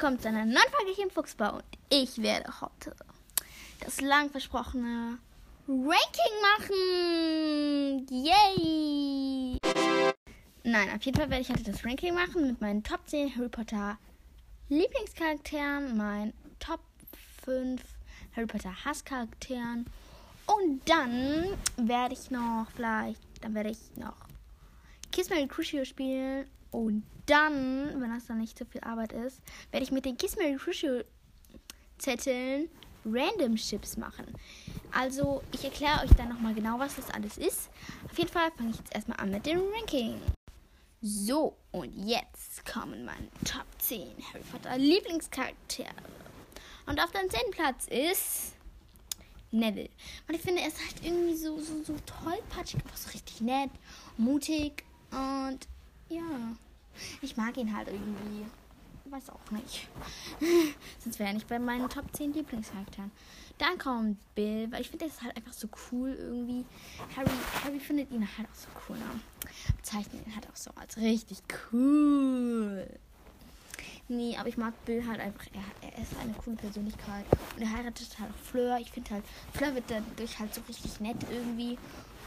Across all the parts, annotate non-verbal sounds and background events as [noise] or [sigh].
willkommen zu einer neuen Folge hier im Fuchsbau. Und ich werde heute das lang versprochene Ranking machen. Yay! Nein, auf jeden Fall werde ich heute das Ranking machen mit meinen Top 10 Harry Potter Lieblingscharakteren, meinen Top 5 Harry Potter Hasscharakteren. Und dann werde ich noch vielleicht, dann werde ich noch Kiss Mary Crucio spielen und dann, wenn das dann nicht so viel Arbeit ist, werde ich mit den Kiss Mary Crucio Zetteln Random Chips machen. Also, ich erkläre euch dann nochmal genau, was das alles ist. Auf jeden Fall fange ich jetzt erstmal an mit dem Ranking. So, und jetzt kommen meine Top 10 Harry Potter Lieblingscharaktere. Und auf dem 10. Platz ist Neville. Und ich finde, er ist halt irgendwie so, so, so tollpatschig, aber so richtig nett, mutig und ja, ich mag ihn halt irgendwie. Weiß auch nicht. [laughs] Sonst wäre er nicht bei meinen Top 10 Lieblingscharakteren. Dann kommt Bill, weil ich finde, er ist halt einfach so cool irgendwie. Harry, Harry findet ihn halt auch so cool. Ne? Bezeichnet ihn halt auch so als richtig cool. Nee, aber ich mag Bill halt einfach. Er, er ist eine coole Persönlichkeit. Und er heiratet halt auch Fleur. Ich finde halt, Fleur wird dadurch halt so richtig nett irgendwie.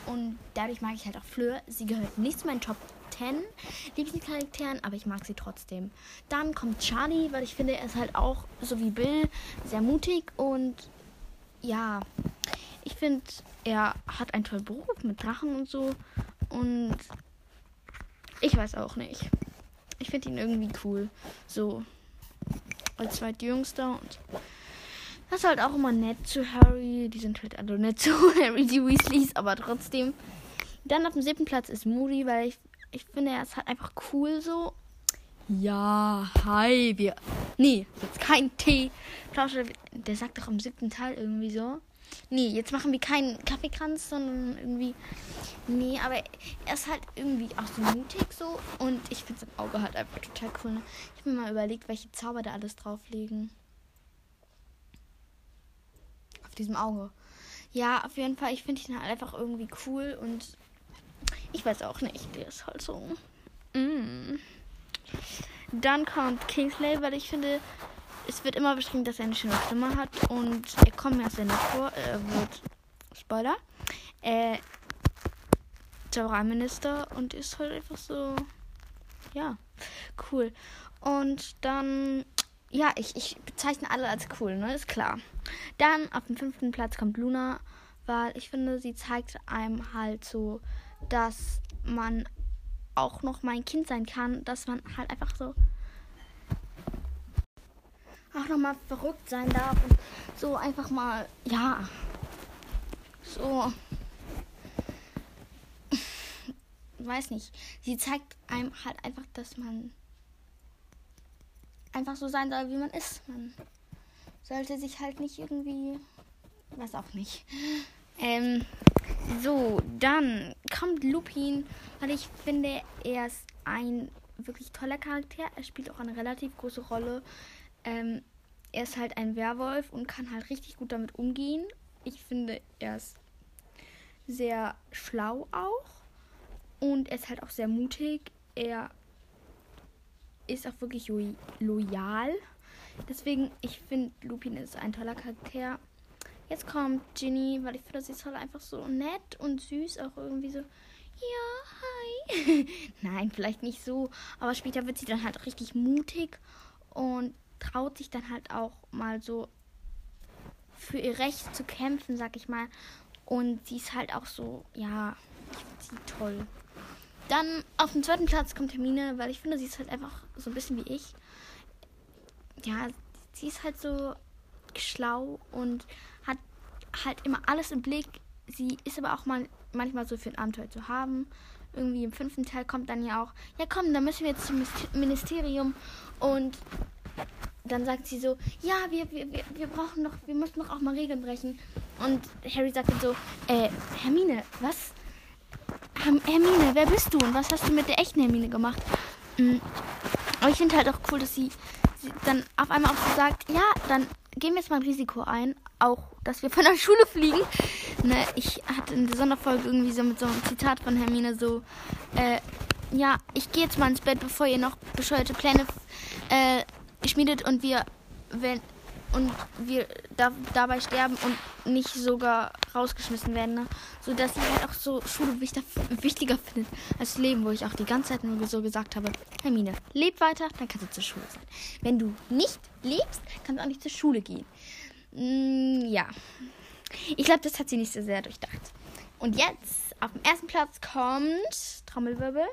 Und dadurch mag ich halt auch Fleur. Sie gehört nicht zu meinen Top 10 Lieblingscharakteren, aber ich mag sie trotzdem. Dann kommt Charlie, weil ich finde, er ist halt auch, so wie Bill, sehr mutig und ja, ich finde, er hat einen tollen Beruf mit Drachen und so. Und ich weiß auch nicht. Ich finde ihn irgendwie cool. So als zweitjüngster und das ist halt auch immer nett zu Harry. Die sind halt alle nett zu [laughs] Harry, die Weasleys, aber trotzdem. Dann auf dem siebten Platz ist Moody, weil ich, ich finde, er ist halt einfach cool so. Ja, hi, wir. Nee, jetzt kein Tee. Der sagt doch im siebten Teil irgendwie so. Nee, jetzt machen wir keinen Kaffeekranz, sondern irgendwie. Nee, aber er ist halt irgendwie auch so mutig so. Und ich finde sein Auge halt einfach total cool. Ne? Ich habe mir mal überlegt, welche Zauber da alles drauflegen auf diesem Auge. Ja, auf jeden Fall, ich finde ihn halt einfach irgendwie cool und ich weiß auch nicht, der ist halt so. Mm. Dann kommt Kingsley, weil ich finde, es wird immer beschrieben, dass er eine schöne Stimme hat und er kommt mir sehr nett vor. Er wird, Spoiler, äh, Zaubererminister und ist halt einfach so, ja, cool. Und dann ja, ich, ich bezeichne alle als cool, ne? Ist klar. Dann auf dem fünften Platz kommt Luna, weil ich finde, sie zeigt einem halt so, dass man auch noch mein Kind sein kann, dass man halt einfach so auch noch mal verrückt sein darf und so einfach mal, ja, so, weiß nicht. Sie zeigt einem halt einfach, dass man einfach so sein soll, wie man ist. Man sollte sich halt nicht irgendwie. Was auch nicht. Ähm, so, dann kommt Lupin, weil ich finde, er ist ein wirklich toller Charakter. Er spielt auch eine relativ große Rolle. Ähm, er ist halt ein Werwolf und kann halt richtig gut damit umgehen. Ich finde, er ist sehr schlau auch. Und er ist halt auch sehr mutig. Er ist auch wirklich loyal. Deswegen, ich finde, Lupin ist ein toller Charakter. Jetzt kommt Ginny, weil ich finde, sie ist halt einfach so nett und süß, auch irgendwie so. Ja, hi. [laughs] Nein, vielleicht nicht so. Aber später wird sie dann halt richtig mutig und traut sich dann halt auch mal so für ihr Recht zu kämpfen, sag ich mal. Und sie ist halt auch so, ja, ich finde sie toll. Dann auf dem zweiten Platz kommt Hermine, weil ich finde, sie ist halt einfach so ein bisschen wie ich. Ja, sie ist halt so schlau und halt immer alles im Blick. Sie ist aber auch mal manchmal so für ein Abenteuer zu haben. Irgendwie im fünften Teil kommt dann ja auch, ja komm, dann müssen wir jetzt zum Ministerium und dann sagt sie so, ja, wir, wir, wir brauchen noch, wir müssen noch auch mal Regeln brechen. Und Harry sagt dann so, äh, Hermine, was? Hermine, wer bist du und was hast du mit der echten Hermine gemacht? Mhm. Aber ich finde halt auch cool, dass sie, sie, dann auf einmal auch so sagt, ja, dann gehen wir jetzt mal ein Risiko ein, auch, dass wir von der [laughs] Schule fliegen. Ne, ich hatte in der Sonderfolge irgendwie so mit so einem Zitat von Hermine so, äh, ja, ich gehe jetzt mal ins Bett, bevor ihr noch bescheuerte Pläne äh, geschmiedet und wir, wenn, und wir da, dabei sterben und nicht sogar rausgeschmissen werden, ne? so dass sie halt auch so Schule wichtiger, wichtiger findet als Leben, wo ich auch die ganze Zeit nur so gesagt habe, Hermine, leb weiter, dann kannst du zur Schule sein. Wenn du nicht lebst, kannst du auch nicht zur Schule gehen. Mm, ja, ich glaube, das hat sie nicht so sehr durchdacht. Und jetzt auf dem ersten Platz kommt Trommelwirbel.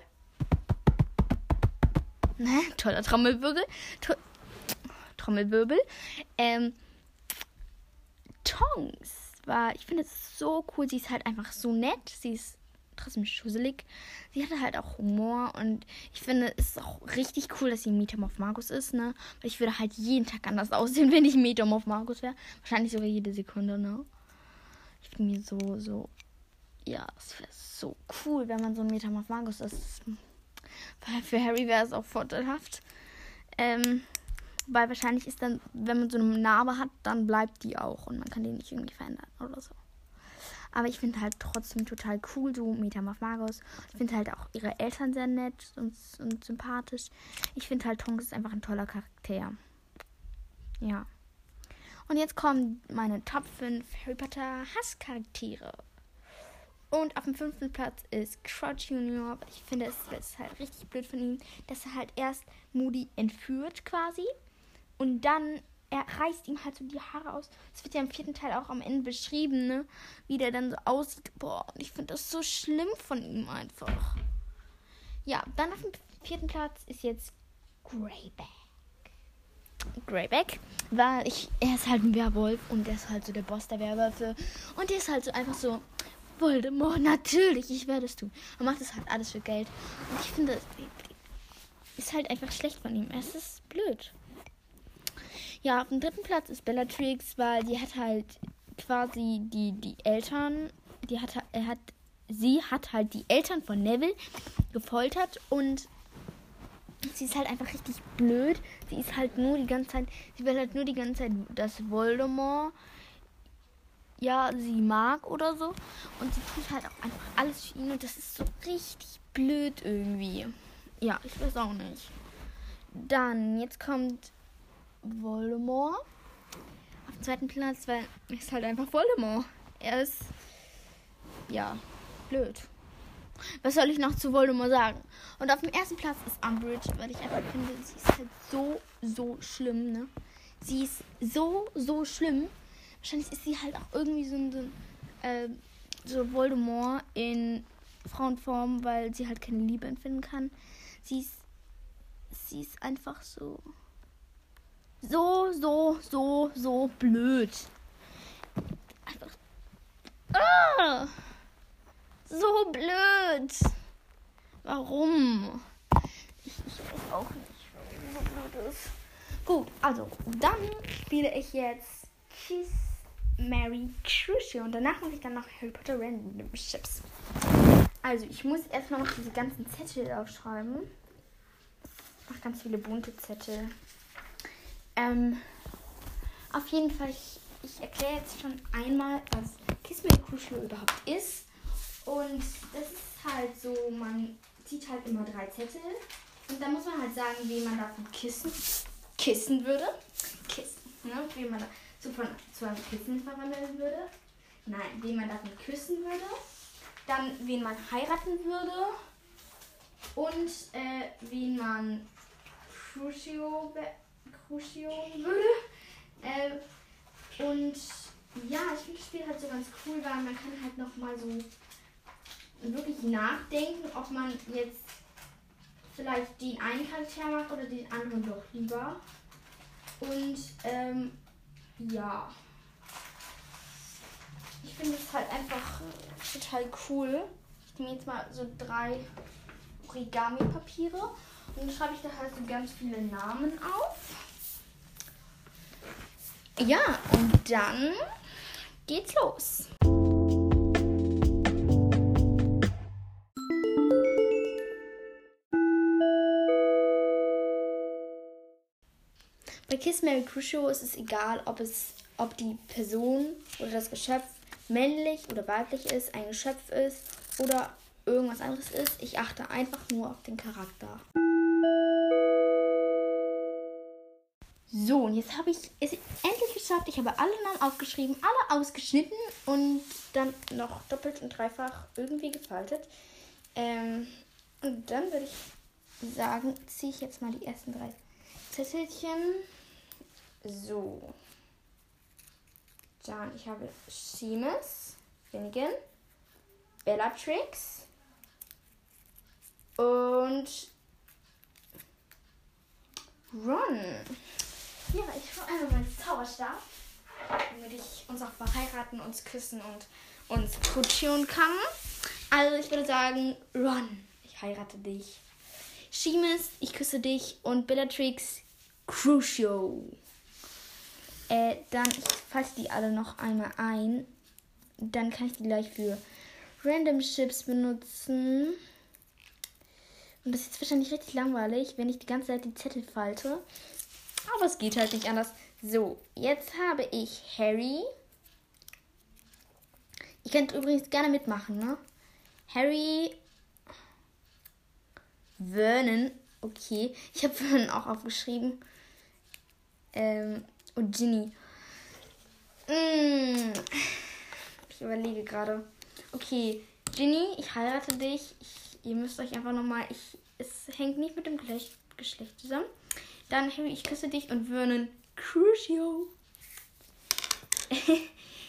Ne, toller Trommelwirbel. To Trommelwirbel. Ähm, Tongs war, ich finde es so cool. Sie ist halt einfach so nett. Sie ist trotzdem schusselig. Sie hatte halt auch Humor und ich finde es ist auch richtig cool, dass sie Metamorph Markus ist, ne? Weil ich würde halt jeden Tag anders [laughs] aussehen, wenn ich Metamorph Markus wäre. Wahrscheinlich sogar jede Sekunde, ne? Ich finde mir so, so, ja, es wäre so cool, wenn man so ein Metamorph Markus ist. Weil für Harry wäre es auch vorteilhaft. Ähm, weil wahrscheinlich ist dann, wenn man so eine Narbe hat, dann bleibt die auch und man kann die nicht irgendwie verändern oder so. Aber ich finde halt trotzdem total cool, so Metamorph Magus. Ich finde halt auch ihre Eltern sehr nett und, und sympathisch. Ich finde halt Tonks ist einfach ein toller Charakter. Ja. Und jetzt kommen meine Top 5 Harry Potter Hasscharaktere. Und auf dem fünften Platz ist Crouch Junior. Ich finde, es ist halt richtig blöd von ihm, dass er halt erst Moody entführt quasi. Und dann er reißt ihm halt so die Haare aus. Das wird ja im vierten Teil auch am Ende beschrieben, ne? Wie der dann so aussieht. Boah, und ich finde das so schlimm von ihm einfach. Ja, dann auf dem vierten Platz ist jetzt Greyback. Greyback, weil ich, er ist halt ein Werwolf und er ist halt so der Boss der Werwölfe. Und der ist halt so einfach so, Voldemort, natürlich, ich werde es tun. Er macht das halt alles für Geld. Und ich finde, ist halt einfach schlecht von ihm. Es ist blöd. Ja, auf dem dritten Platz ist Bellatrix, weil die hat halt quasi die, die Eltern, die hat, er hat, sie hat halt die Eltern von Neville gefoltert und sie ist halt einfach richtig blöd. Sie ist halt nur die ganze Zeit, sie will halt nur die ganze Zeit, dass Voldemort ja sie mag oder so. Und sie tut halt auch einfach alles für ihn und das ist so richtig blöd irgendwie. Ja, ich weiß auch nicht. Dann, jetzt kommt Voldemort. Auf dem zweiten Platz, weil ist halt einfach Voldemort. Er ist, ja, blöd. Was soll ich noch zu Voldemort sagen? Und auf dem ersten Platz ist Umbridge, weil ich einfach finde, sie ist halt so, so schlimm, ne? Sie ist so, so schlimm. Wahrscheinlich ist sie halt auch irgendwie so ein, so, äh, so Voldemort in Frauenform, weil sie halt keine Liebe empfinden kann. Sie ist, sie ist einfach so so, so, so, so blöd. Einfach. Ah, so blöd. Warum? Ich, ich weiß auch nicht, warum so blöd ist. Gut, also dann spiele ich jetzt Kiss Mary Crucio und danach mache ich dann noch Harry Potter Random Ships. Also ich muss erstmal noch diese ganzen Zettel aufschreiben. Ach, ganz viele bunte Zettel. Ähm, auf jeden Fall, ich, ich erkläre jetzt schon einmal, was Kiss Me Crucial überhaupt ist. Und das ist halt so, man zieht halt immer drei Zettel. Und dann muss man halt sagen, wie man davon kissen, kissen würde. Kissen, ne? Wie man zu, von, zu einem Kissen verwandeln würde. Nein, wie man davon küssen würde. Dann, wen man heiraten würde. Und äh, wen man Crucio würde. Äh, und ja, ich finde das Spiel halt so ganz cool, weil man kann halt nochmal so wirklich nachdenken, ob man jetzt vielleicht den einen Charakter macht oder den anderen doch lieber. Und ähm, ja. Ich finde es halt einfach total cool. Ich nehme jetzt mal so drei Origami-Papiere und dann schreibe ich da halt so ganz viele Namen auf. Ja, und dann geht's los. Bei Kiss Mary Crucio ist es egal, ob es, ob die Person oder das Geschöpf männlich oder weiblich ist, ein Geschöpf ist oder irgendwas anderes ist. Ich achte einfach nur auf den Charakter. So, und jetzt habe ich es endlich geschafft. Ich habe alle Namen aufgeschrieben, alle ausgeschnitten und dann noch doppelt und dreifach irgendwie gefaltet. Ähm, und dann würde ich sagen, ziehe ich jetzt mal die ersten drei Zettelchen. So. Dann, ich habe Seamus, Finnegan, Bellatrix und Ron. Ja, ich hole einmal meinen Zauberstab, damit ich uns auch verheiraten, uns küssen und uns kutschieren kann. Also ich würde sagen, Ron, ich heirate dich. Seamus, ich küsse dich und Bellatrix, Crucio. Äh, dann, ich fasse die alle noch einmal ein. Dann kann ich die gleich für Random Chips benutzen. Und das ist jetzt wahrscheinlich richtig langweilig, wenn ich die ganze Zeit die Zettel falte. Aber es geht halt nicht anders. So, jetzt habe ich Harry. Ihr könnt übrigens gerne mitmachen, ne? Harry. Vernon. Okay. Ich habe [laughs] Vernon auch aufgeschrieben. Ähm, und Ginny. Mm. Ich überlege gerade. Okay, Ginny, ich heirate dich. Ich, ihr müsst euch einfach nochmal. es hängt nicht mit dem Geschlecht, Geschlecht zusammen. Dann Harry, ich küsse dich und Vernon Crucio. [laughs]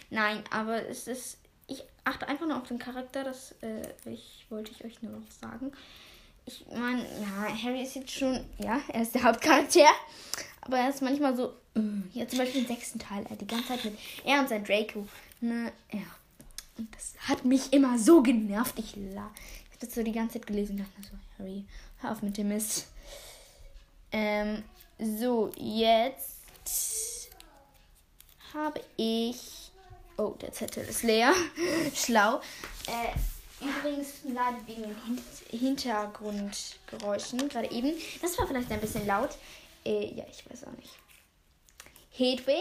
Nein, aber es ist. Ich achte einfach nur auf den Charakter. Das äh, ich, wollte ich euch nur noch sagen. Ich meine, ja, Harry ist jetzt schon. Ja, er ist der Hauptcharakter. Aber er ist manchmal so. Ja, zum Beispiel im sechsten Teil. Er die ganze Zeit mit er und sein Draco. Ne, ja. Und das hat mich immer so genervt. Ich la. Ich habe das so die ganze Zeit gelesen und dachte so, Harry, hör auf mit dem Mist. Ähm, so, jetzt habe ich. Oh, der Zettel ist leer. [laughs] Schlau. Äh, übrigens, leider wegen den Hintergrundgeräuschen gerade eben. Das war vielleicht ein bisschen laut. Äh, ja, ich weiß auch nicht. Hedwig.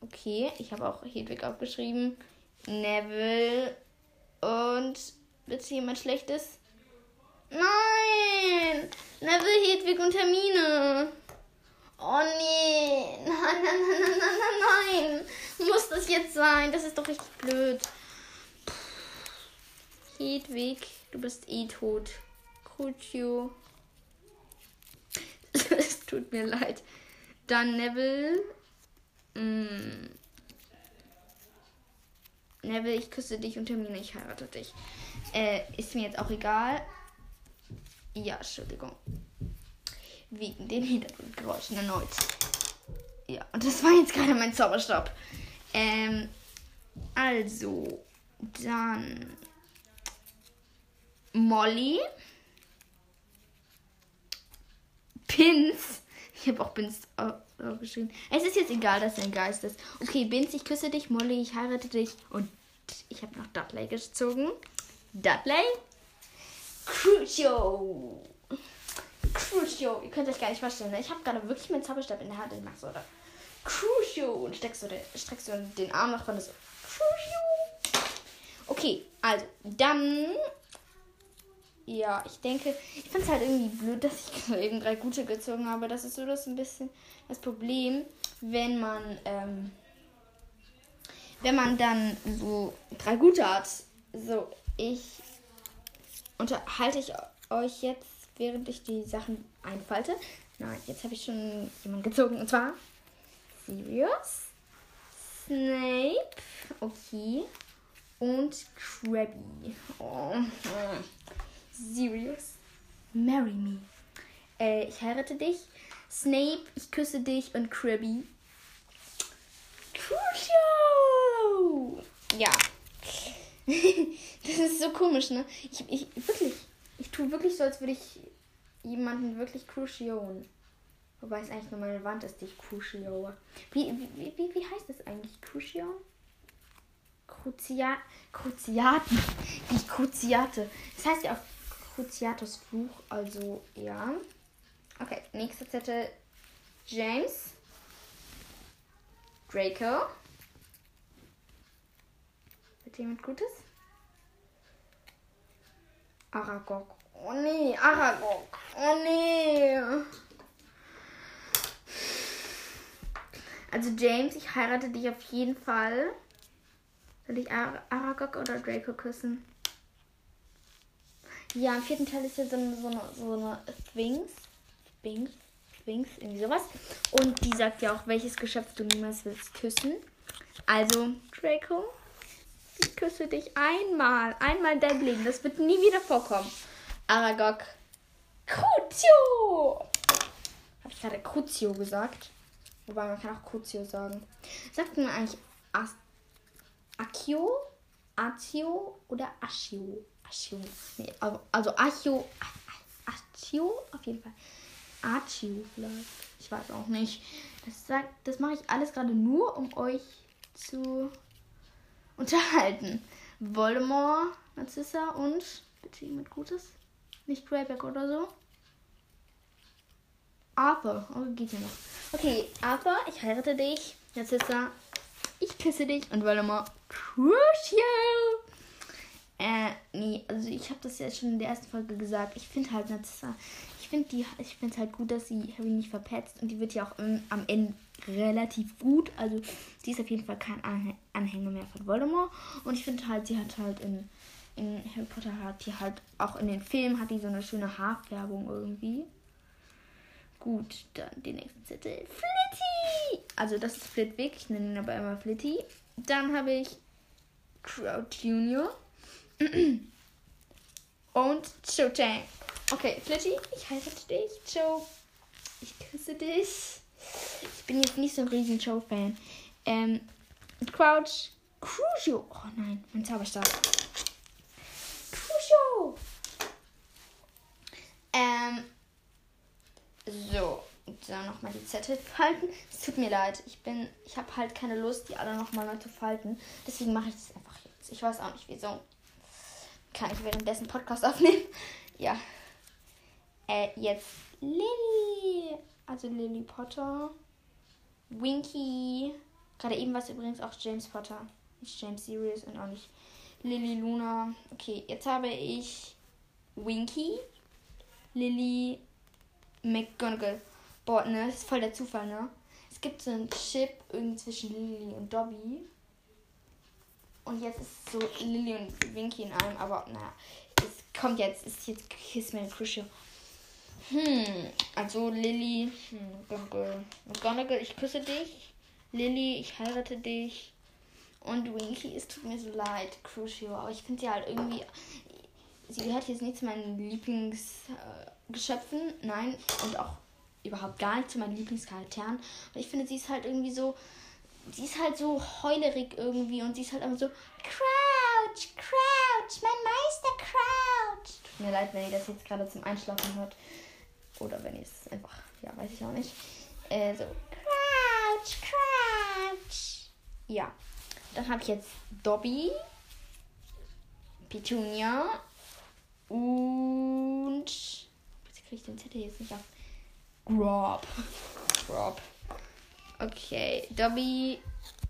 Okay, ich habe auch Hedwig aufgeschrieben. Neville. Und bitte jemand Schlechtes? Nein! Neville, Hedwig und Hermine. Oh nee. [laughs] Nein, nein, nein, nein, nein, nein, nein. Muss das jetzt sein? Das ist doch richtig blöd. Hedwig, du bist eh tot. Crucio. [laughs] es tut mir leid. Dann Neville. Mm. Neville, ich küsse dich und Hermine, ich heirate dich. Äh, ist mir jetzt auch egal. Ja, Entschuldigung. Wegen den Hintergrundgeräuschen erneut. Ja, und das war jetzt gerade mein Zauberstab. Ähm, also, dann Molly. Pins. Ich habe auch Bins geschrieben. Es ist jetzt egal, dass er ein Geist ist. Okay, Bins, ich küsse dich. Molly, ich heirate dich. Und ich habe noch Dudley gezogen. Dudley. Crucio. Crucio. Ihr könnt euch gar nicht vorstellen. Ne? Ich habe gerade wirklich meinen Zauberstab in der Hand. Ich mach so, oder? Crucio. Und steckst du, streckst du den Arm nach vorne so. Crucio. Okay, also, dann ja, ich denke, ich finde es halt irgendwie blöd, dass ich [laughs] eben drei gute gezogen habe. Das ist so das ein bisschen das Problem, wenn man, ähm, wenn man dann so drei gute hat. So, ich unterhalte ich euch jetzt, während ich die Sachen einfalte. Nein, jetzt habe ich schon jemanden gezogen und zwar Sirius, Snape, okay, und Krabby. Oh. Sirius, marry me. Äh, ich heirate dich. Snape, ich küsse dich. Und Krabby, Crucio! Ja. [laughs] das ist so komisch, ne? Ich, ich, wirklich, ich tue wirklich so, als würde ich jemanden wirklich crucioen. Wobei es eigentlich nur meine Wand ist, die ich crucio. Wie, wie, wie, wie heißt das eigentlich? Crucio? Crucia Cruciaten. Wie Cruciate. Das heißt ja auf Cruciatus Fluch, also ja. Okay, nächster Zettel. James. Draco. Wird jemand Gutes? Aragog. Oh nee, Aragog. Oh nee. Also James, ich heirate dich auf jeden Fall. Soll ich Ar Aragog oder Draco küssen? Ja, im vierten Teil ist ja so eine, so eine, so eine Sphinx. Sphinx. Sphinx, irgendwie sowas. Und die sagt ja auch, welches Geschöpf du niemals willst küssen. Also, Draco, ich küsse dich einmal. Einmal in deinem Leben. Das wird nie wieder vorkommen. Aragog. Crucio! Habe ich gerade Crucio gesagt? Wobei man kann auch Crucio sagen. Sagt man eigentlich As Akio, Atio oder Aschio? Aschio. Nee, also, also Achio. Achio auf jeden Fall. Achio vielleicht. Ich weiß auch nicht. Das, das mache ich alles gerade nur, um euch zu unterhalten. Voldemort, Narcissa und bitte jemand Gutes. Nicht Greyback oder so. Arthur. Oh, geht ja noch. Okay, Arthur, ich heirate dich. Narcissa, ich küsse dich. Und Voldemort, Crucio. Äh, nee, also ich habe das ja schon in der ersten Folge gesagt. Ich finde halt Narcissa, ich finde die, halt gut, dass sie Harry nicht verpetzt und die wird ja auch im, am Ende relativ gut. Also sie ist auf jeden Fall kein Anhänger mehr von Voldemort und ich finde halt, sie hat halt in, in Harry Potter hat die halt auch in den Filmen hat die so eine schöne Haarfärbung irgendwie. Gut, dann die nächste Zettel. Flitty! Also das ist Flitwick, ich nenne ihn aber immer Flitty. Dann habe ich Crowd Junior. [clears throat] Und Joe Chang. Okay, Flitty, ich heirate dich. Joe, ich küsse dich. Ich bin jetzt nicht so ein riesen Joe-Fan. Ähm, Crouch, Crucio. Oh nein, mein Zauberstab. Crucio. Ähm, so. Dann nochmal die Zettel falten. Es tut mir leid. Ich bin, ich habe halt keine Lust, die alle nochmal neu zu falten. Deswegen mache ich das einfach jetzt. Ich weiß auch nicht wieso kann ich währenddessen Podcast aufnehmen. Ja. Äh, jetzt Lily. Also Lily Potter. Winky. Gerade eben war es übrigens auch James Potter. Nicht James Sirius und auch nicht Lily Luna. Okay, jetzt habe ich Winky. Lily McGonagall. Boah, ne, das ist voll der Zufall, ne? Es gibt so einen Chip irgendwie zwischen Lily und Dobby. Und jetzt ist so Lily und Winky in einem, aber naja, es kommt jetzt, ist jetzt Kiss Me Crucio. Hm, also Lily, hm, McGonagall. McGonagall, ich küsse dich. Lily, ich heirate dich. Und Winky, es tut mir so leid, Crucio, aber ich finde sie halt irgendwie. Sie gehört jetzt nicht zu meinen Lieblingsgeschöpfen, äh, nein, und auch überhaupt gar nicht zu meinen Lieblingscharakteren. Und ich finde, sie ist halt irgendwie so sie ist halt so heulerig irgendwie und sie ist halt immer so Crouch, Crouch, mein Meister Crouch. Tut mir leid, wenn ihr das jetzt gerade zum Einschlafen hört. Oder wenn ihr es einfach, ja, weiß ich auch nicht. Äh, so Crouch, Crouch. Ja. Dann habe ich jetzt Dobby, Petunia und. Jetzt kriege ich den Zettel jetzt nicht auf. Grob. Grob. Okay, Dobby,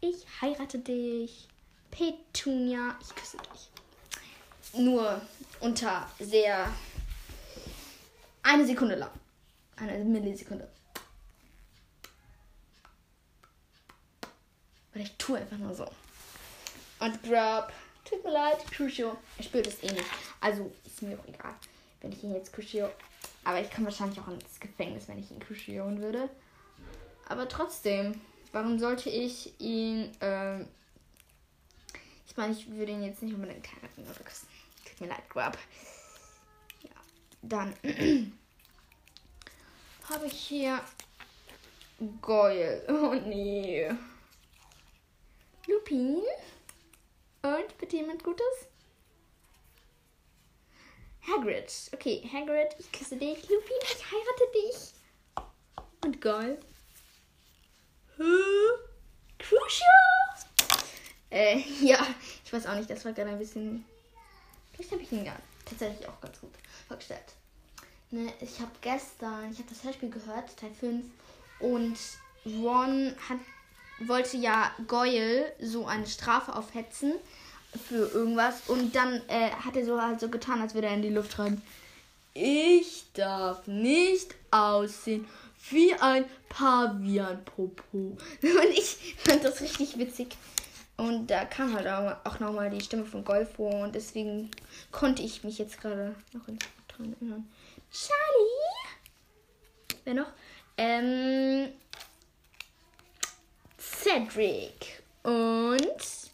ich heirate dich. Petunia, ich küsse dich. Nur unter sehr. Eine Sekunde lang. Eine Millisekunde. Weil ich tue einfach nur so. Und Grub, tut mir leid, Crucio. Er spürt es eh nicht. Also ist mir auch egal, wenn ich ihn jetzt Crucio. Aber ich komme wahrscheinlich auch ins Gefängnis, wenn ich ihn Crucioen würde. Aber trotzdem, warum sollte ich ihn. Ähm ich meine, ich würde ihn jetzt nicht unbedingt heiraten oder küssen. Tut mir leid, Grub. Ja, dann [clears throat] habe ich hier Goyle. Oh nee. Lupin. Und bitte jemand Gutes? Hagrid. Okay, Hagrid, ich küsse dich. Lupin, ich heirate dich. Und Goyle. Crucial! Äh, [laughs] ja, ich weiß auch nicht, das war gerade ein bisschen. Vielleicht habe ich ihn ja tatsächlich auch ganz gut vorgestellt. Ne, ich habe gestern, ich habe das Hörspiel gehört, Teil 5, und Ron hat, wollte ja Goyle so eine Strafe aufhetzen für irgendwas und dann äh, hat er so halt so getan, als würde er in die Luft rein. Ich darf nicht aussehen wie ein Pavian-Popo. [laughs] Und ich fand das richtig witzig. Und da kam halt auch nochmal die Stimme von Golf vor und deswegen konnte ich mich jetzt gerade noch dran erinnern. Charlie? Wer noch? Ähm, Cedric und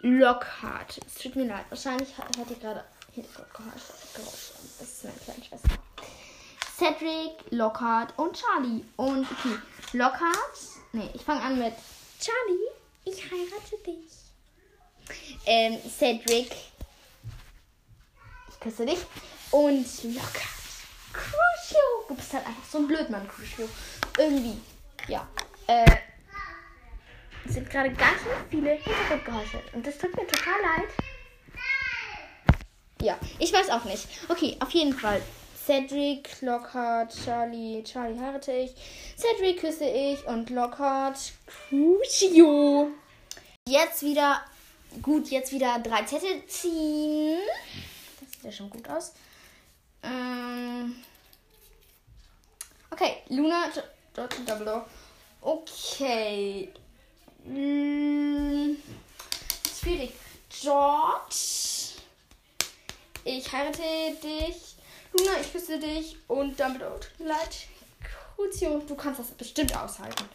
Lockhart. Es tut mir leid. Wahrscheinlich hat ihr gerade Hintergrundgeräusche. Das ist meine kleine Schwester. Cedric, Lockhart und Charlie. Und okay, Lockhart. Nee, ich fange an mit Charlie, ich heirate dich. Ähm, Cedric, küsse dich. Und Lockhart. Crucio. Du bist halt einfach so ein Blödmann, Crucio. Irgendwie. Ja. Äh, es sind gerade ganz viele Hintergrundgeräusche. Und das tut mir total leid. Ja, ich weiß auch nicht. Okay, auf jeden Fall. Cedric, Lockhart, Charlie, Charlie heirate ich. Cedric küsse ich und Lockhart, Crucio. Jetzt wieder, gut, jetzt wieder drei Zettel ziehen. Sieht ja schon gut aus. Ähm, okay, Luna, Double Okay. Hm, schwierig. George. Ich heirate dich. Luna, ich küsse dich. Und damit tut mir leid. Crucio, du kannst das bestimmt aushalten.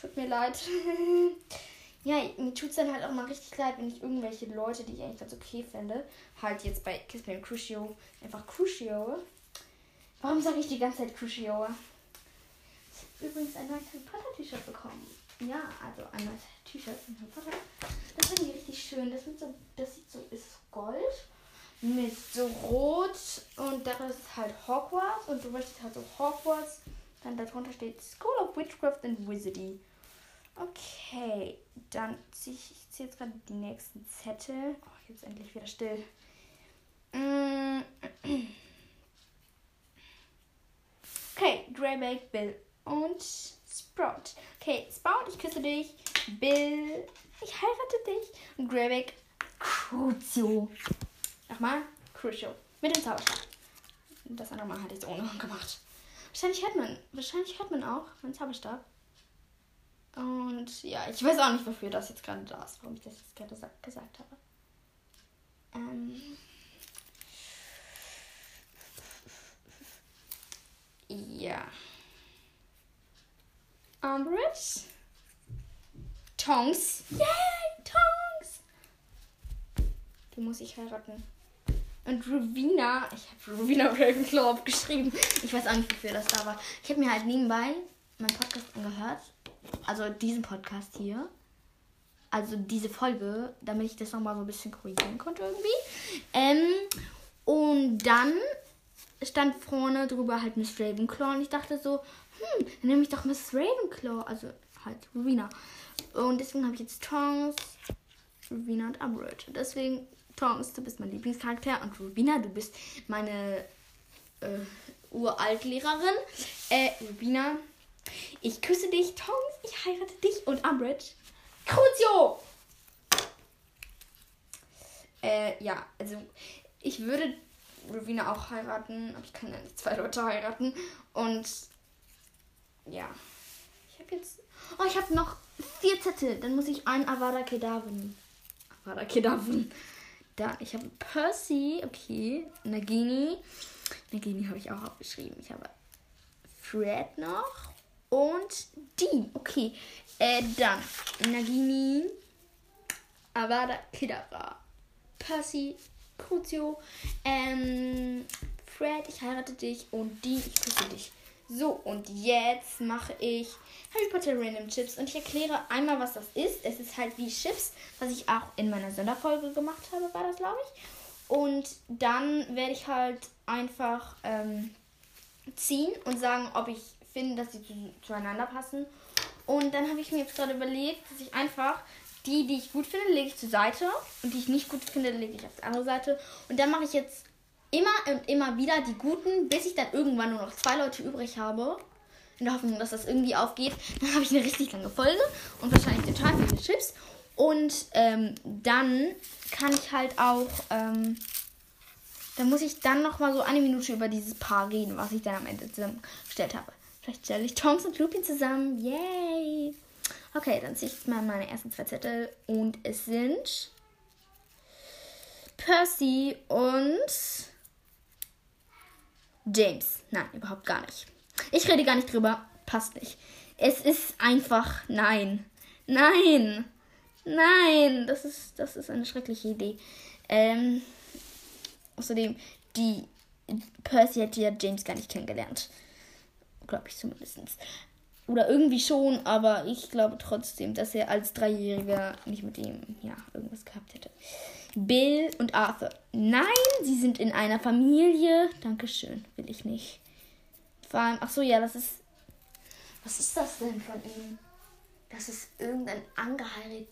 Tut mir leid. [laughs] ja, mir tut es dann halt auch mal richtig leid, wenn ich irgendwelche Leute, die ich eigentlich ganz okay fände, halt jetzt bei Kiss Me Crucio einfach Crucio. Warum sage ich die ganze Zeit Crucio? Übrigens ein neues Harry Potter T-Shirt bekommen. Ja, also ein neues T-Shirt von Harry Potter. Das finde ich richtig schön. Das, so, das sieht so, ist Gold mit so Rot und da ist halt Hogwarts und du möchtest halt so Hogwarts. Dann darunter steht School of Witchcraft and Wizardry. Okay, dann ziehe ich, ich ziehe jetzt gerade die nächsten Zettel. Oh, jetzt endlich wieder still. Mm. Okay, Greyback, Bill und Sprout. Okay, Sprout, ich küsse dich. Bill, ich heirate dich. Und Greyback, Crucio. Nochmal, Crucio. Mit dem Zauberstab. Das andere Mal hatte ich es ohne gemacht. Wahrscheinlich hört man, wahrscheinlich hört man auch meinen Zauberstab. Und ja, ich weiß auch nicht, wofür das jetzt gerade da ist, warum ich das jetzt gerade gesagt habe. Ähm. Ja. Umbridge. Tongs. Yay, Tongs! Die muss ich heiraten. Und Rowena, ich habe Rowena Ravenclaw aufgeschrieben. Ich weiß auch nicht, wofür das da war. Ich habe mir halt nebenbei meinen Podcast angehört. Also diesen Podcast hier. Also diese Folge, damit ich das nochmal so ein bisschen korrigieren konnte irgendwie. Ähm, und dann stand vorne drüber halt Miss Ravenclaw und ich dachte so, hm, dann nehme ich doch Miss Ravenclaw, also halt Rowena. Und deswegen habe ich jetzt Tongs, Rowena und Umbridge. Deswegen, Tongs, du bist mein Lieblingscharakter und Rowena, du bist meine äh, Uraltlehrerin. Äh, Rowena, ich küsse dich, Tongs, ich heirate dich und Umbridge. Crucio! Äh, ja, also ich würde Rowena auch heiraten, aber ich kann ja nicht zwei Leute heiraten. Und ja. Ich habe jetzt. Oh, ich habe noch vier Zettel. Dann muss ich einen Avada Kedavra. Avada Kedavra. Da, ich habe Percy, okay. Nagini. Nagini habe ich auch aufgeschrieben. Ich habe Fred noch. Und Dean. Okay. Äh, dann Nagini. Avada Kedavra. Percy. Crucio. Ähm, Fred, ich heirate dich. Und Dean, ich küsse dich. So, und jetzt mache ich Harry Potter Random Chips und ich erkläre einmal, was das ist. Es ist halt wie Chips, was ich auch in meiner Sonderfolge gemacht habe, war das, glaube ich. Und dann werde ich halt einfach ähm, ziehen und sagen, ob ich finde, dass sie zu, zueinander passen. Und dann habe ich mir jetzt gerade überlegt, dass ich einfach die, die ich gut finde, lege ich zur Seite und die ich nicht gut finde, lege ich auf die andere Seite. Und dann mache ich jetzt immer und immer wieder die guten, bis ich dann irgendwann nur noch zwei Leute übrig habe. In der Hoffnung, dass das irgendwie aufgeht. Dann habe ich eine richtig lange Folge und wahrscheinlich total viele Chips. Und ähm, dann kann ich halt auch, ähm, dann muss ich dann noch mal so eine Minute über dieses Paar reden, was ich dann am Ende zusammengestellt habe. Vielleicht stelle ich Tonks und Lupin zusammen. Yay! Okay, dann ziehe ich jetzt mal meine ersten zwei Zettel. Und es sind Percy und James. Nein, überhaupt gar nicht. Ich rede gar nicht drüber. Passt nicht. Es ist einfach nein. Nein. Nein. Das ist, das ist eine schreckliche Idee. Ähm, außerdem, die Percy hätte ja James gar nicht kennengelernt. Glaube ich zumindest. Oder irgendwie schon, aber ich glaube trotzdem, dass er als Dreijähriger nicht mit ihm ja, irgendwas gehabt hätte. Bill und Arthur. Nein, sie sind in einer Familie. Dankeschön, will ich nicht. Vor allem, ach so, ja, das ist. Was ist das denn von ihm? Das ist irgendein angeheirat,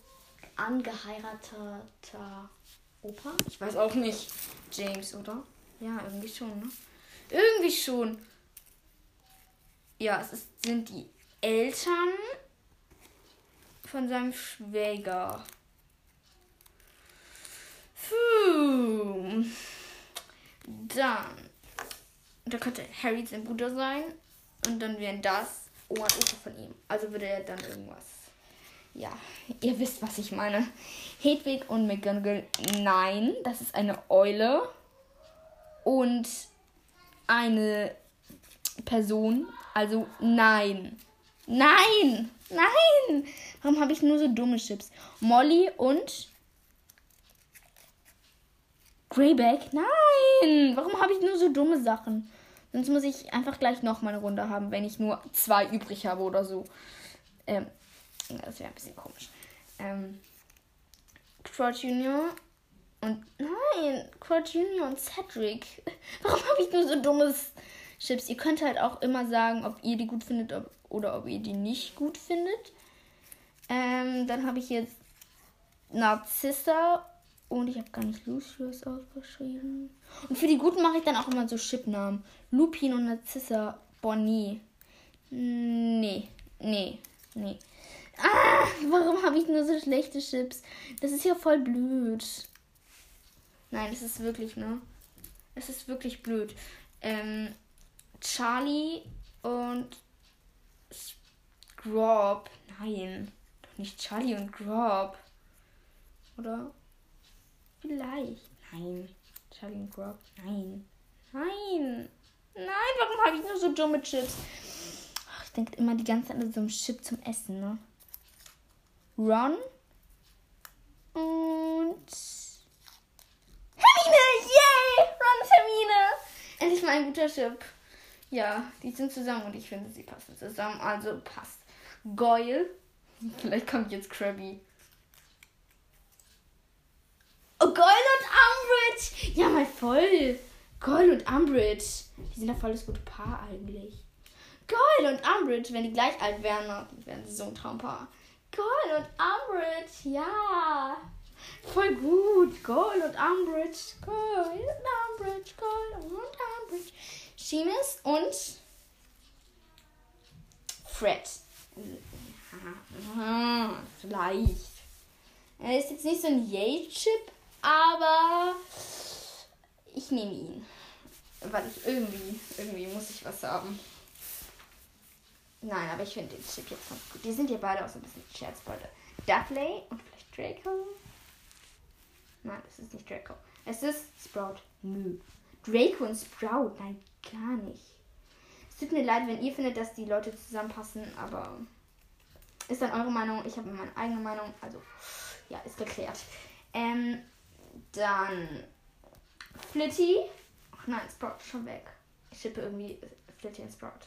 angeheirateter Opa? Ich weiß auch nicht. James, oder? Ja, irgendwie schon, ne? Irgendwie schon. Ja, es ist, sind die Eltern von seinem Schwäger. Puh. Dann. Da könnte Harry sein Bruder sein. Und dann wären das Oma und Opa von ihm. Also würde er dann irgendwas. Ja, ihr wisst, was ich meine. Hedwig und McGonagall, nein, das ist eine Eule. Und eine Person, also nein. Nein! Nein! Warum habe ich nur so dumme Chips? Molly und Greyback? Nein! Warum habe ich nur so dumme Sachen? Sonst muss ich einfach gleich noch mal eine Runde haben, wenn ich nur zwei übrig habe oder so. Ähm, das wäre ein bisschen komisch. Ähm, Crouch Junior und nein, Crouch Junior und Cedric. [laughs] Warum habe ich nur so dummes Chips? Ihr könnt halt auch immer sagen, ob ihr die gut findet ob, oder ob ihr die nicht gut findet. Ähm, dann habe ich jetzt Narzissa und ich habe gar nicht Lucius aufgeschrieben. Und für die Guten mache ich dann auch immer so Chipnamen. Lupin und Narzissa Bonnie. Nee, nee, nee. Ah, warum habe ich nur so schlechte Chips? Das ist ja voll blöd. Nein, es ist wirklich, ne? Es ist wirklich blöd. Ähm, Charlie und Grob. Nein, doch nicht Charlie und Grob. Oder? Vielleicht. Nein. Charlie und Grob. Nein. Nein. Nein, warum habe ich nur so dumme Chips? Ach, ich denke immer die ganze Zeit an so einem Chip zum Essen, ne? Ron und Hermine! Yay! Ron und Hermine! Endlich mal ein guter Chip. Ja, die sind zusammen und ich finde, sie passen zusammen. Also passt. Goyle. Vielleicht kommt jetzt Krabby. Oh, Goyle und Umbridge. Ja, mal voll. Goyle und Umbridge. Die sind doch voll das gute Paar eigentlich. Goyle und Umbridge, wenn die gleich alt wären, dann wären sie so ein Traumpaar. Goyle und Umbridge, ja. Voll gut. Goyle und Umbridge. Goyle und Umbridge. Goyle und Umbridge. Seamus und Fred. Vielleicht. Er ist jetzt nicht so ein Yay-Chip, aber ich nehme ihn. Weil ich irgendwie, irgendwie muss ich was haben. Nein, aber ich finde den Chip jetzt ganz gut. Die sind ja beide auch so ein bisschen Scherzbeute. Dudley und vielleicht Draco? Nein, es ist nicht Draco. Es ist Sprout. Nö. Draco und Sprout? Nein, gar nicht. Es tut mir leid, wenn ihr findet, dass die Leute zusammenpassen, aber ist dann eure Meinung. Ich habe meine eigene Meinung. Also, ja, ist geklärt. Ähm, dann Flitty. Ach nein, Sprout ist schon weg. Ich schippe irgendwie Flitty und Sprout.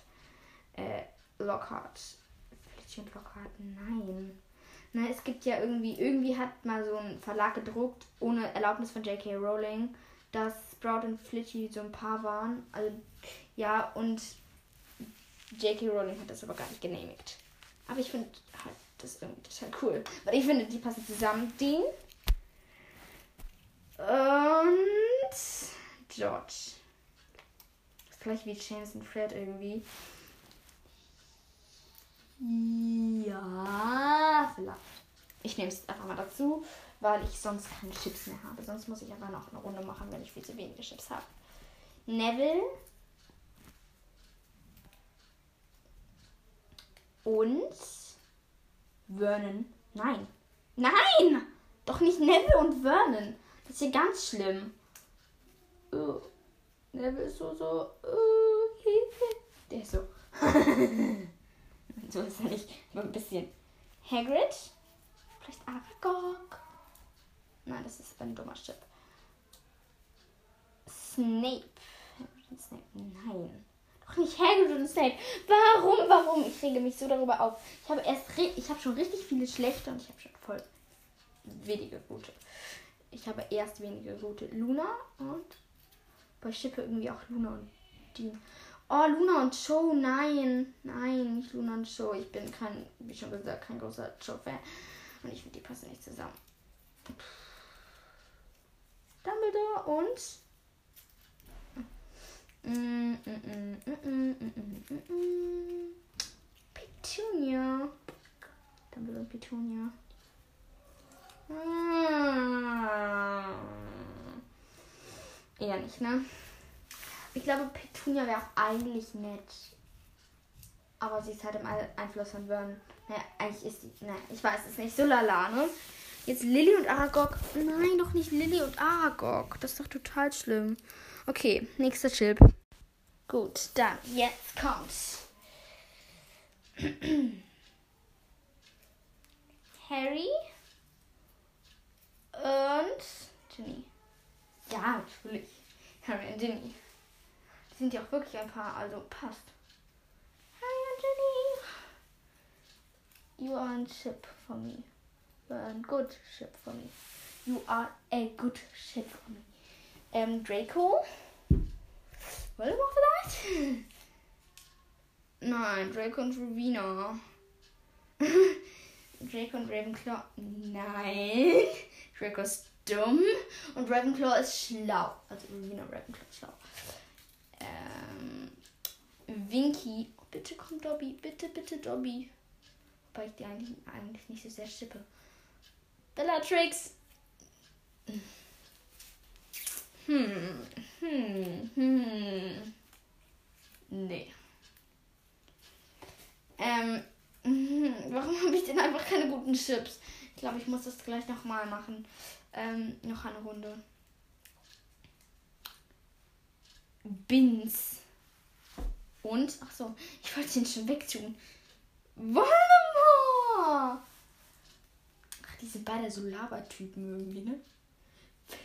Äh, Lockhart. Flitty und Lockhart, nein. Na, es gibt ja irgendwie, irgendwie hat mal so ein Verlag gedruckt, ohne Erlaubnis von J.K. Rowling, dass Sprout und Flitty so ein Paar waren. Also, ja, und J.K. Rowling hat das aber gar nicht genehmigt. Aber ich finde halt das irgendwie total cool. Weil ich finde, die passen zusammen. Die und George. Das gleich wie James und Fred irgendwie. Ja, vielleicht. Ich nehme es einfach mal dazu. Weil ich sonst keine Chips mehr habe. Sonst muss ich aber noch eine Runde machen, wenn ich viel zu wenige Chips habe. Neville. Und Vernon. Nein. Nein! Doch nicht Neville und Vernon. Das ist hier ganz schlimm. Oh. Neville ist so, so. Oh. Der ist so. [laughs] so ist er nicht. Nur ein bisschen. Hagrid. Vielleicht Aragog. Nein, das ist ein dummer Chip. Snape. Snape. Nein. Doch nicht Hagrid und Snape. Warum, warum? Ich rege mich so darüber auf. Ich habe erst, ich habe schon richtig viele schlechte und ich habe schon voll wenige gute. Ich habe erst wenige gute. Luna und bei Schippe irgendwie auch Luna und Dean. Oh, Luna und Joe, nein. Nein, nicht Luna und Joe. Ich bin kein, wie schon gesagt, kein großer Joe-Fan. Und ich finde, die passen nicht zusammen. Dumbledore und. Petunia. Dumbledore und Petunia. Eher nicht, ne? Ich glaube, Petunia wäre auch eigentlich nett. Aber sie ist halt im Einfluss von Vernon. Naja, eigentlich ist sie. Ne, ich weiß es nicht. So lala, ne? Jetzt Lilly und Aragog. Nein, doch nicht Lilly und Aragog. Das ist doch total schlimm. Okay, nächster Chip. Gut, dann, jetzt kommt's. [clears throat] Harry und Ginny. Ja, natürlich. Harry und Ginny. Die sind ja auch wirklich ein Paar, also passt. Harry und Ginny. You are a ship for me. You a good ship for me. You are a good ship for me. Ähm, Draco. Voldemort vielleicht? Nein, Draco und Rowena. [laughs] Draco und Ravenclaw. Nein. Draco ist dumm und Ravenclaw ist schlau. Also Rowena Ravenclaw ist schlau. Ähm, Winky. Oh, bitte komm Dobby. Bitte, bitte Dobby. Wobei ich die eigentlich, eigentlich nicht so sehr schippe. Bellatrix. Hm. Hm. Hm. Nee. Ähm. Hm, [laughs] warum habe ich denn einfach keine guten Chips? Ich glaube, ich muss das gleich nochmal machen. Ähm, noch eine Runde. Bins. Und, ach so, ich wollte den schon wegtun. Voldemort! Ach, diese beiden so Labertypen irgendwie, ne?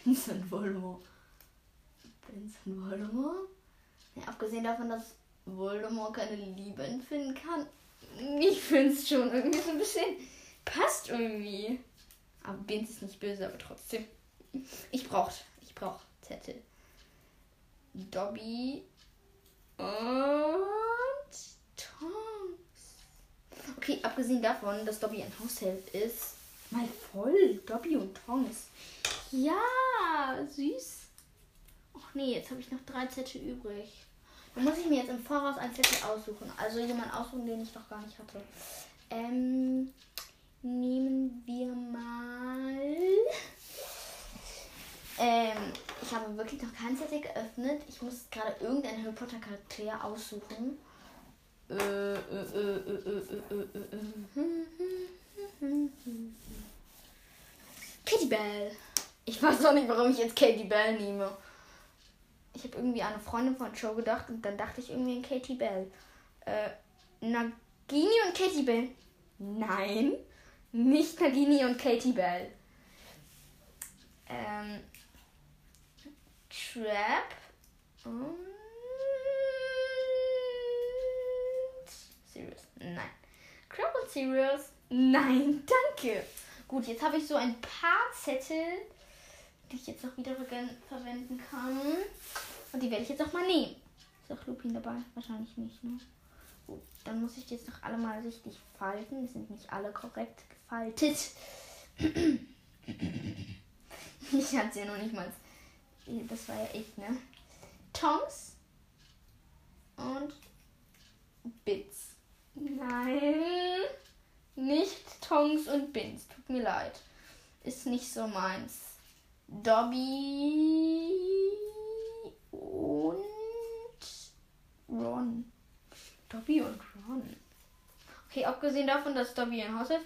Vincent Voldemort. Vincent Voldemort? Ja, abgesehen davon, dass Voldemort keine Liebe empfinden kann. Ich finde es schon irgendwie so ein bisschen. Passt irgendwie. Aber Vince ist nicht böse, aber trotzdem. Ich brauch, ich brauch Zettel. Dobby und Tongs. Okay, abgesehen davon, dass Dobby ein Haushalt ist, mal voll Dobby und Tongs. Ja, süß. Ach nee, jetzt habe ich noch drei Zettel übrig. Dann muss ich mir jetzt im Voraus ein Zettel aussuchen. Also jemand aussuchen, den ich noch gar nicht hatte. Ähm, nehmen wir mal. Ähm, ich habe wirklich noch keinen Zettel geöffnet. Ich muss gerade irgendeinen Harry Potter Charakter aussuchen. Äh, äh, äh, äh, äh, äh, äh. Katie Bell. Ich weiß auch nicht, warum ich jetzt Katie Bell nehme. Ich habe irgendwie an eine Freundin von Joe gedacht und dann dachte ich irgendwie an Katie Bell. Äh, Nagini und Katie Bell. Nein, nicht Nagini und Katie Bell. Ähm, Trap und Serious. Nein. Crab und Serious. Nein, [laughs] danke. Gut, jetzt habe ich so ein paar Zettel, die ich jetzt noch wieder verwenden kann. Und die werde ich jetzt auch mal nehmen. Ist auch Lupin dabei? Wahrscheinlich nicht, ne? Gut, dann muss ich die jetzt noch alle mal richtig falten. Die sind nicht alle korrekt gefaltet. [laughs] ich hatte sie ja noch nicht mal das war ja ich, ne? Tongs und Bits. Nein, nicht Tongs und Bins. Tut mir leid. ist nicht so meins. Dobby und Ron. Dobby und Ron. Okay, abgesehen davon, dass Dobby ein Hauself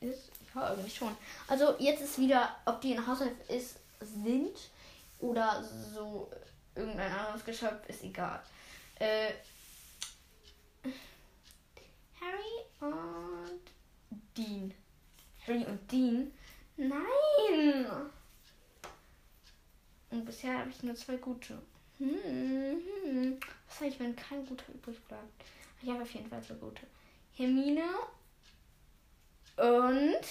ist, ja, irgendwie schon. Also jetzt ist wieder, ob die ein Hauself ist, sind oder so irgendein anderes Geschöpf, ist egal. Äh, Harry und Dean. Harry und Dean? Nein! Und bisher habe ich nur zwei gute. Hm, hm. Was sage ich, wenn kein guter übrig bleibt? Ich habe auf jeden Fall zwei gute. Hermine und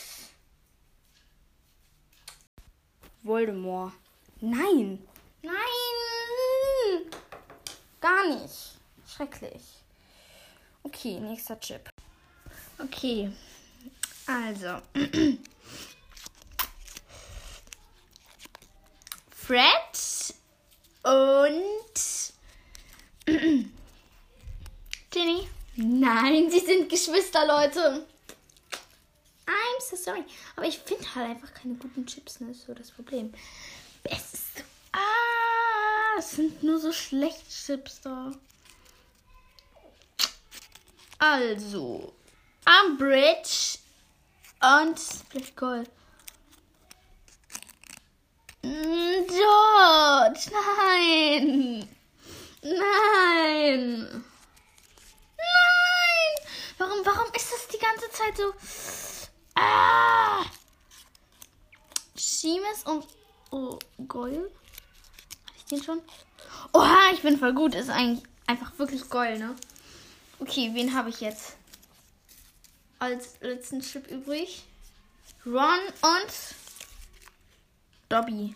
Voldemort. Nein! Nein! Gar nicht. Schrecklich. Okay, nächster Chip. Okay. Also. [clears throat] Fred und [clears throat] Ginny. Nein, sie sind Geschwister, Leute. I'm so sorry. Aber ich finde halt einfach keine guten Chips, ne? Ist so das Problem. Es. Ah, es sind nur so schlechte Chips da. Also. Umbridge und Split Gold. George, nein. Nein. Nein. Warum, warum ist das die ganze Zeit so? Ah. Seamus und oh, Goyle. Hatte ich den schon? Oha, ich bin voll gut. Ist eigentlich einfach wirklich Goyle, ne? Okay, wen habe ich jetzt? Als letzten Chip übrig. Ron und Dobby.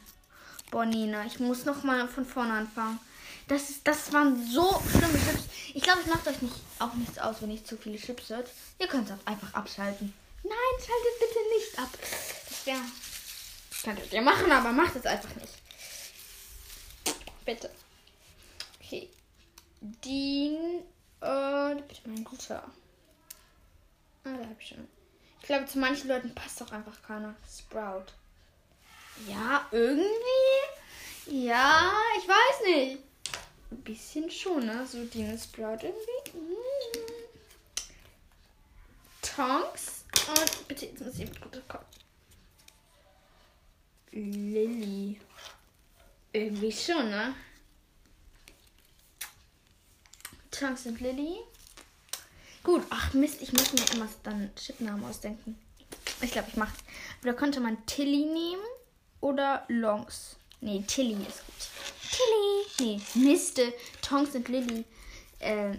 Bonina. Ich muss noch mal von vorne anfangen. Das, das waren so schlimme Chips. Ich glaube, es macht euch nicht, auch nichts aus, wenn ich zu viele Chips hört. Ihr könnt es einfach abschalten. Nein, schaltet bitte nicht ab. Das wäre. Könntet ihr machen, aber macht es einfach nicht. Bitte. Okay. Dean und bitte mein guter. Ah, da hab ich schon. Ich glaube, zu manchen Leuten passt doch einfach keiner. Sprout. Ja, irgendwie. Ja, ich weiß nicht. Ein bisschen schon, ne? So Dino Sprout irgendwie. Mm. Tonks. Und bitte, jetzt muss ich mit guter kommen. Lilly. Irgendwie schon, ne? Tonks und Lilly. Gut, ach Mist, ich muss mir immer dann Chipnamen ausdenken. Ich glaube, ich mach's. Oder könnte man Tilly nehmen oder Longs? Nee, Tilly ist gut. Tilly. Nee, Miste. Tongs und Lilly. Äh,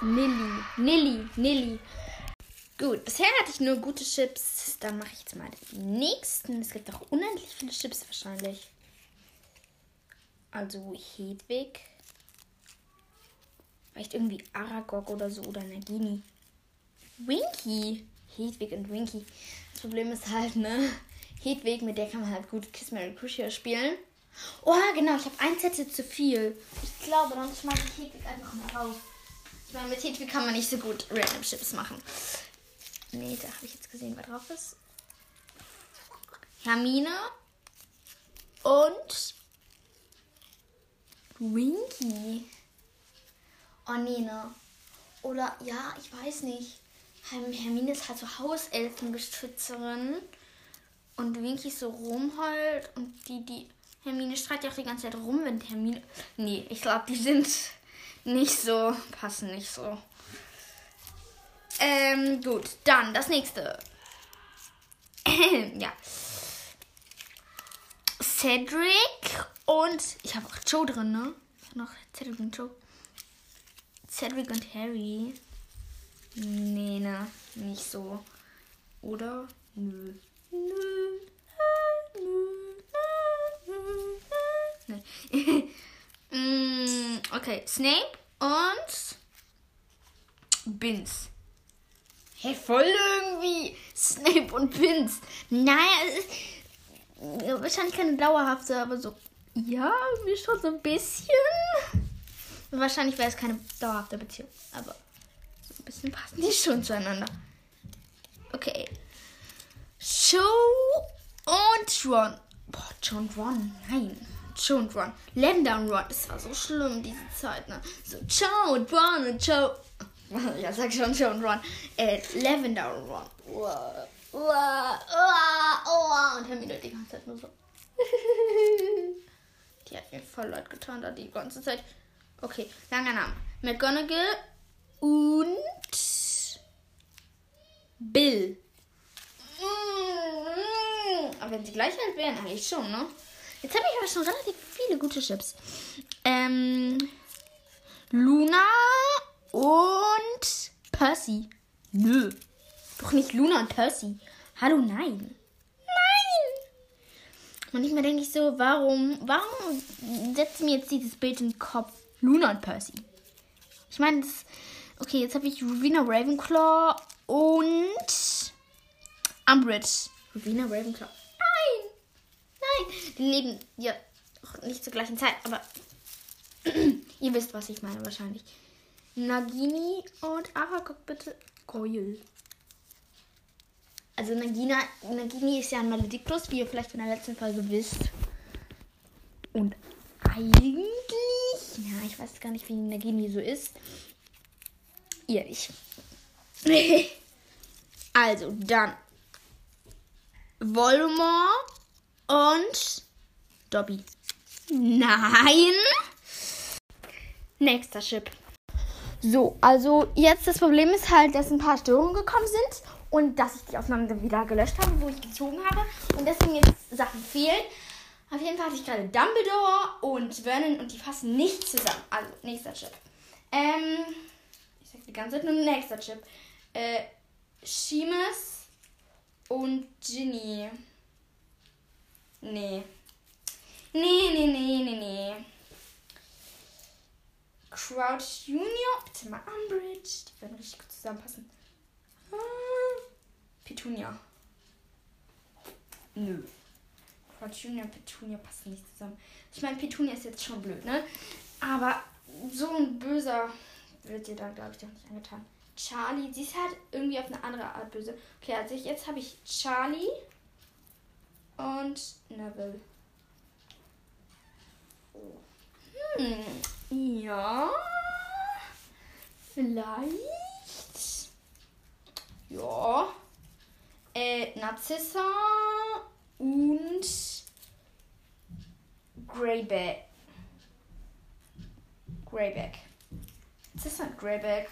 Nilly. Nilly. Nilly. Gut, bisher hatte ich nur gute Chips. Dann mache ich jetzt mal den nächsten. Es gibt auch unendlich viele Chips wahrscheinlich. Also Hedwig. Vielleicht irgendwie Aragog oder so oder Nagini. Winky. Hedwig und Winky. Das Problem ist halt, ne? Hedwig, mit der kann man halt gut Kiss Mary Crucio spielen. Oh, genau, ich habe ein Zettel zu viel. Ich glaube, dann schmeiße ich Hedwig einfach mal raus. Ich meine, mit Hedwig kann man nicht so gut Random Chips machen. Nee, da habe ich jetzt gesehen, wer drauf ist. Hermine und Winky. Oh, nee, ne? Oder, ja, ich weiß nicht. Hermine ist halt so Hauselfenbeschützerin. Und Winky so rumheult. Und die, die. Hermine streitet ja auch die ganze Zeit rum, wenn Hermine. Nee, ich glaube, die sind nicht so. passen nicht so. Ähm, gut. Dann das nächste. [clears throat] ja. Cedric und ich habe auch Joe drin, ne? Ich habe noch Cedric und Joe. Cedric und Harry. Nee, ne, nicht so. Oder? Nö. Nö. Nö. Nee. [laughs] mm, okay, Snape und Bins. Hey, voll irgendwie Snape und Bins. Naja, es ist wahrscheinlich keine dauerhafte, aber so. Ja, irgendwie schon so ein bisschen. Wahrscheinlich wäre es keine dauerhafte Beziehung, aber so ein bisschen passen die schon zueinander. Okay. Joe und Ron. Boah, John Ron, nein. Joe und Ron. Lavender und Ron. Das war so schlimm, diese Zeit, ne? So, Joe und Ron und Joe. [laughs] Ja, sag schon Joe und Ron. Äh, Lavender und Ron. Uah, uah, uah, uah. Und Hermine die ganze Zeit nur so. [laughs] die hat mir voll leid getan, da die ganze Zeit. Okay, langer Name. McGonagall und Bill. Aber wenn sie gleich alt wären, eigentlich schon, ne? Jetzt habe ich aber schon relativ viele gute Chips. Ähm, Luna und Percy. Nö. Doch nicht Luna und Percy. Hallo, nein. Nein! Manchmal denke ich so, warum, warum setzt mir jetzt dieses Bild in den Kopf? Luna und Percy. Ich meine, das. Okay, jetzt habe ich Rowena Ravenclaw und Umbridge. Rowena Ravenclaw. Nein! Nein! Die leben ja nicht zur gleichen Zeit, aber [clears throat] ihr wisst, was ich meine wahrscheinlich. Nagini und Aragog bitte Goyle. Also Nagina, Nagini ist ja ein Maledictus, wie ihr vielleicht von der letzten Folge wisst. Und eigentlich, ja, ich weiß gar nicht, wie Nagini so ist. Ihr nicht. [laughs] also, dann Voldemort und Dobby. Nein. Nächster Chip. So, also jetzt das Problem ist halt, dass ein paar Störungen gekommen sind und dass ich die Aufnahmen dann wieder gelöscht habe, wo ich gezogen habe und deswegen jetzt Sachen fehlen. Auf jeden Fall hatte ich gerade Dumbledore und Vernon und die passen nicht zusammen. Also, nächster Chip. Ähm, ich sag die ganze Zeit nur nächster Chip. Äh, Seamus und Ginny. Nee. Nee, nee, nee, nee, nee. Crouch Junior. Bitte mal Umbridge. Die werden richtig gut zusammenpassen. Ah, Petunia. Nö. Junior und Petunia passen nicht zusammen. Ich meine, Petunia ist jetzt schon blöd, ne? Aber so ein böser wird dir da, glaube ich, doch nicht angetan. Charlie, sie ist halt irgendwie auf eine andere Art böse. Okay, also ich, jetzt habe ich Charlie und Neville. Hm, ja. Vielleicht. Ja. Äh, Narzissa und Greyback. Greyback. Narzissa und Greyback.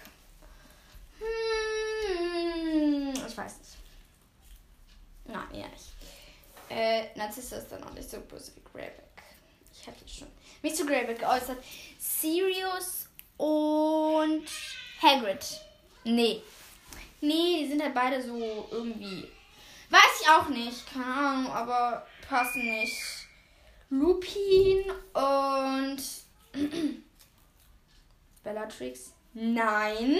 Hm, ich weiß nicht. Nein, eher nicht. Äh, Narzissa ist dann auch nicht so böse wie Greyback. Ich habe schon mich zu Greyback geäußert. Sirius und Hagrid. Nee. Nee, die sind halt beide so irgendwie. Weiß ich auch nicht. Keine Ahnung, aber passen nicht. Lupin und [clears throat] Bellatrix. Nein.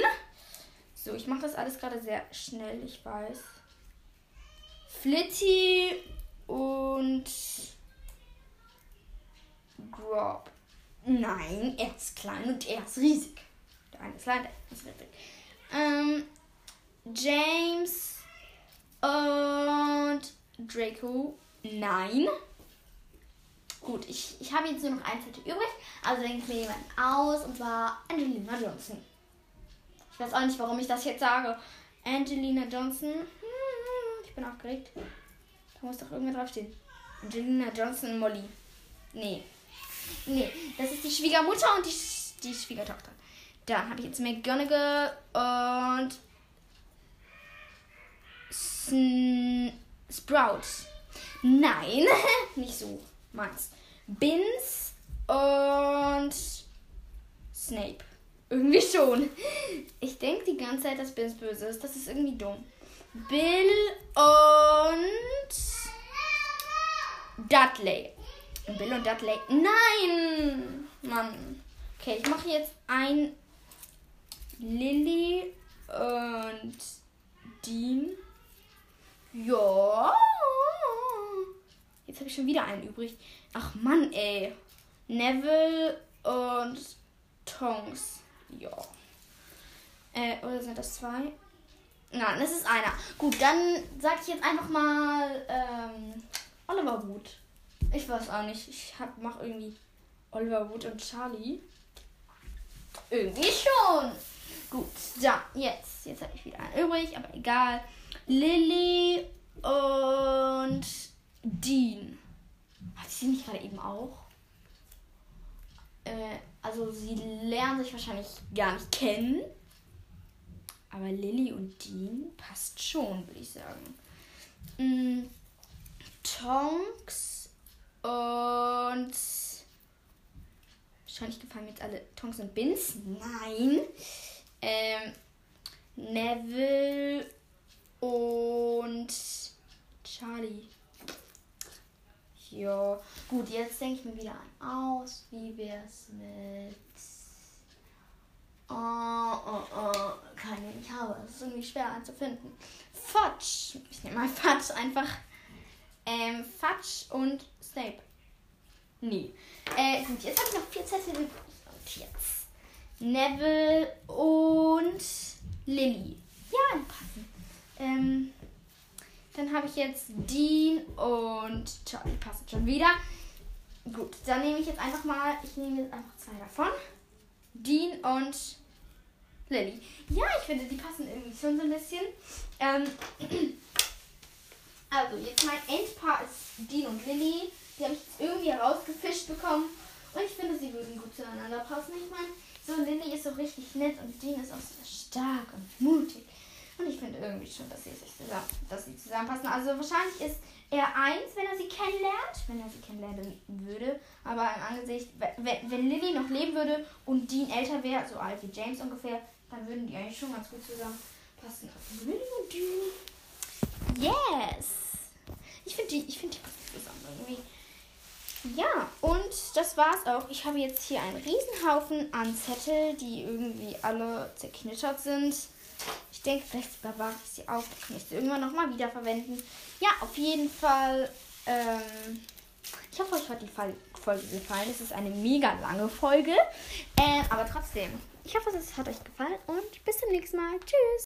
So, ich mache das alles gerade sehr schnell, ich weiß. Flitty und Grob. Nein, er ist klein und er ist riesig. Der eine ist klein, der andere ist riesig. Ähm, James und Draco. Nein. Gut, ich, ich habe jetzt nur noch ein Zettel übrig. Also denke ich mir jemanden aus und zwar Angelina Johnson. Ich weiß auch nicht, warum ich das jetzt sage. Angelina Johnson. Ich bin aufgeregt. Da muss doch irgendwer draufstehen. Angelina Johnson Molly. Nee. Nee, das ist die Schwiegermutter und die, die Schwiegertochter. Dann habe ich jetzt McGonagall und Sn Sprout. Nein, [laughs] nicht so. Meins. Bins und Snape. Irgendwie schon. Ich denke die ganze Zeit, dass Bins böse ist. Das ist irgendwie dumm. Bill und Dudley. Bill und Dudley. Nein! Mann. Okay, ich mache jetzt ein Lily und Dean. Ja. Jetzt habe ich schon wieder einen übrig. Ach Mann, ey. Neville und Tongs. Ja. Äh, oder sind das zwei? Nein, das ist einer. Gut, dann sag ich jetzt einfach mal ähm, Oliver Wood. Ich weiß auch nicht. Ich hab, mach irgendwie Oliver Wood und Charlie. Irgendwie schon. Gut, dann jetzt. Jetzt habe ich wieder einen übrig, aber egal. Lilly und Dean. Hat sie nicht gerade eben auch? Äh, also sie lernen sich wahrscheinlich gar nicht kennen. Aber Lilly und Dean passt schon, würde ich sagen. Mm, Tonks und. Wahrscheinlich gefallen mir jetzt alle Tonks und Bins. Nein. Ähm, Neville und Charlie. Ja, gut, jetzt denke ich mir wieder an aus. Wie wär's mit. Oh, oh, oh, keine, ich habe. Es ist irgendwie schwer anzufinden. Fudge. Ich nehme mal Fudge einfach. Ähm, Fudge und Snape. Nee. Äh, gut, jetzt habe ich noch vier Zettel. Und jetzt. Neville und Lily. Ja, passen. Ähm, dann habe ich jetzt Dean und Charlie passen schon wieder. Gut, dann nehme ich jetzt einfach mal, ich nehme jetzt einfach zwei davon. Dean und Lily. Ja, ich finde, die passen irgendwie schon so ein bisschen. Ähm, [clears throat] also, jetzt mein Endpaar ist Dean und Lily. Die habe ich jetzt irgendwie herausgefischt bekommen. Und ich finde, sie würden gut zueinander passen. Ich meine, so Lily ist so richtig nett und Dean ist auch so stark und mutig. Und ich finde irgendwie schon, dass sie sich zusammen, dass sie zusammenpassen. Also wahrscheinlich ist er eins, wenn er sie kennenlernt, wenn er sie kennenlernen würde. Aber im Angesicht, wenn, wenn Lily noch leben würde und Dean älter wäre, so alt wie James ungefähr, dann würden die eigentlich schon ganz gut zusammenpassen. Also Lily und Dean. Yes! Ich finde die, ich finde die passen zusammen irgendwie. Ja, und das war's auch. Ich habe jetzt hier einen Riesenhaufen an Zettel, die irgendwie alle zerknittert sind. Ich denke, vielleicht bewahre ich sie kann ich sie irgendwann nochmal wiederverwenden. Ja, auf jeden Fall. Ähm, ich hoffe, euch hat die Folge gefallen. Es ist eine mega lange Folge. Äh, aber trotzdem, ich hoffe, es hat euch gefallen und bis zum nächsten Mal. Tschüss.